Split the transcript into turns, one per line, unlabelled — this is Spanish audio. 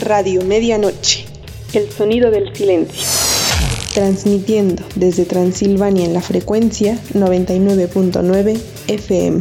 Radio Medianoche. El sonido del silencio. Transmitiendo desde Transilvania en la frecuencia 99.9 FM.